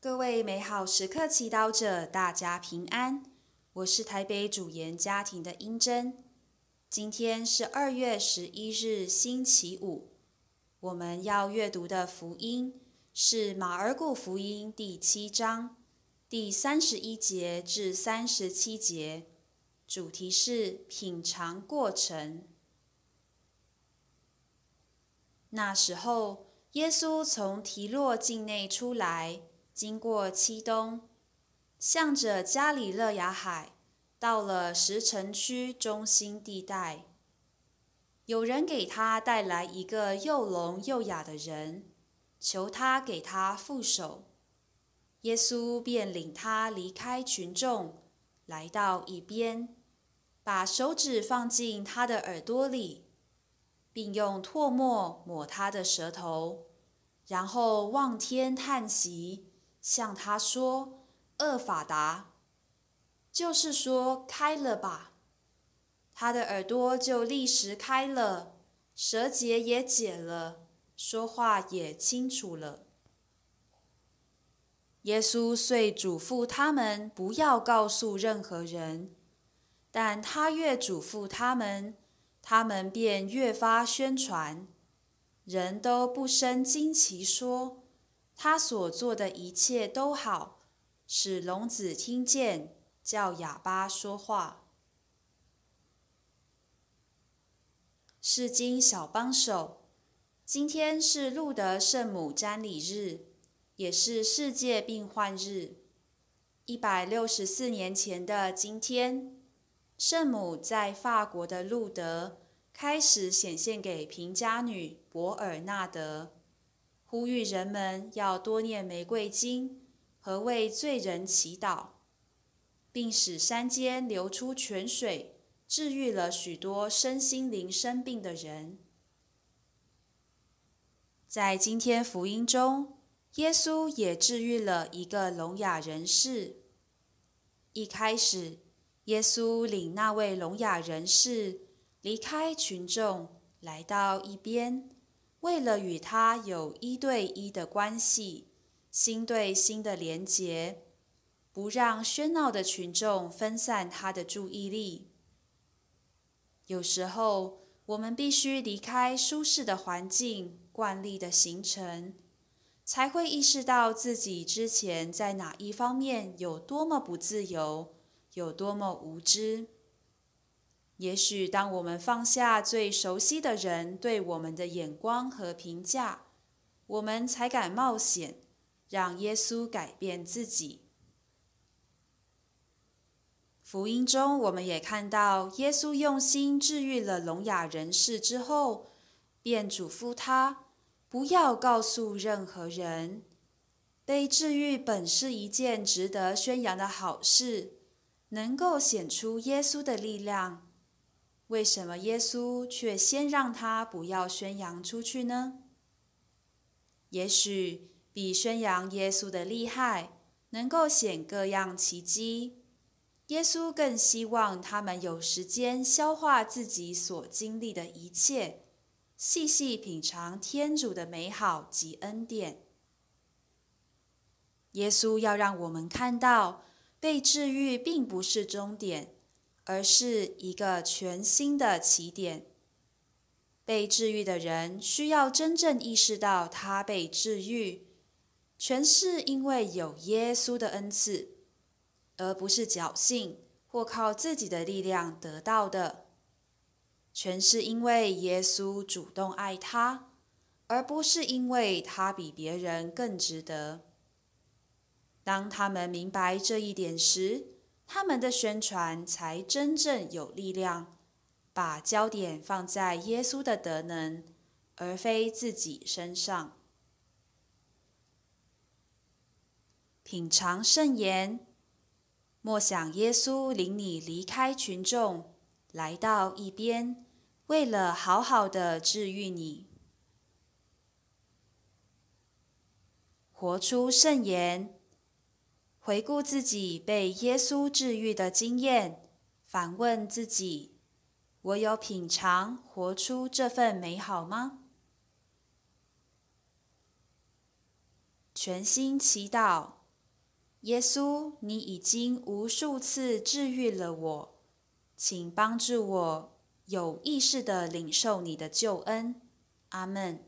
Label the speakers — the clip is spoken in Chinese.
Speaker 1: 各位美好时刻祈祷者，大家平安。我是台北主研家庭的英珍。今天是二月十一日，星期五。我们要阅读的福音是马尔谷福音第七章第三十一节至三十七节，主题是品尝过程。那时候，耶稣从提洛境内出来。经过七东，向着加里勒亚海，到了石城区中心地带。有人给他带来一个又聋又哑的人，求他给他覆手。耶稣便领他离开群众，来到一边，把手指放进他的耳朵里，并用唾沫抹他的舌头，然后望天叹息。向他说：“厄法达，就是说开了吧。”他的耳朵就立时开了，舌结也解了，说话也清楚了。耶稣遂嘱咐他们不要告诉任何人，但他越嘱咐他们，他们便越发宣传，人都不生惊奇说。他所做的一切都好，使聋子听见，叫哑巴说话。是经小帮手，今天是路德圣母瞻礼日，也是世界病患日。一百六十四年前的今天，圣母在法国的路德开始显现给平家女博尔纳德。呼吁人们要多念玫瑰经和为罪人祈祷，并使山间流出泉水，治愈了许多身心灵生病的人。在今天福音中，耶稣也治愈了一个聋哑人士。一开始，耶稣领那位聋哑人士离开群众，来到一边。为了与他有一对一的关系，心对心的连结，不让喧闹的群众分散他的注意力。有时候，我们必须离开舒适的环境、惯例的行程，才会意识到自己之前在哪一方面有多么不自由，有多么无知。也许，当我们放下最熟悉的人对我们的眼光和评价，我们才敢冒险，让耶稣改变自己。福音中，我们也看到，耶稣用心治愈了聋哑人士之后，便嘱咐他不要告诉任何人。被治愈本是一件值得宣扬的好事，能够显出耶稣的力量。为什么耶稣却先让他不要宣扬出去呢？也许比宣扬耶稣的厉害，能够显各样奇迹。耶稣更希望他们有时间消化自己所经历的一切，细细品尝天主的美好及恩典。耶稣要让我们看到，被治愈并不是终点。而是一个全新的起点。被治愈的人需要真正意识到，他被治愈，全是因为有耶稣的恩赐，而不是侥幸或靠自己的力量得到的。全是因为耶稣主动爱他，而不是因为他比别人更值得。当他们明白这一点时，他们的宣传才真正有力量，把焦点放在耶稣的德能，而非自己身上。品尝圣言，莫想耶稣领你离开群众，来到一边，为了好好的治愈你。活出圣言。回顾自己被耶稣治愈的经验，反问自己：我有品尝、活出这份美好吗？全心祈祷，耶稣，你已经无数次治愈了我，请帮助我有意识的领受你的救恩。阿门。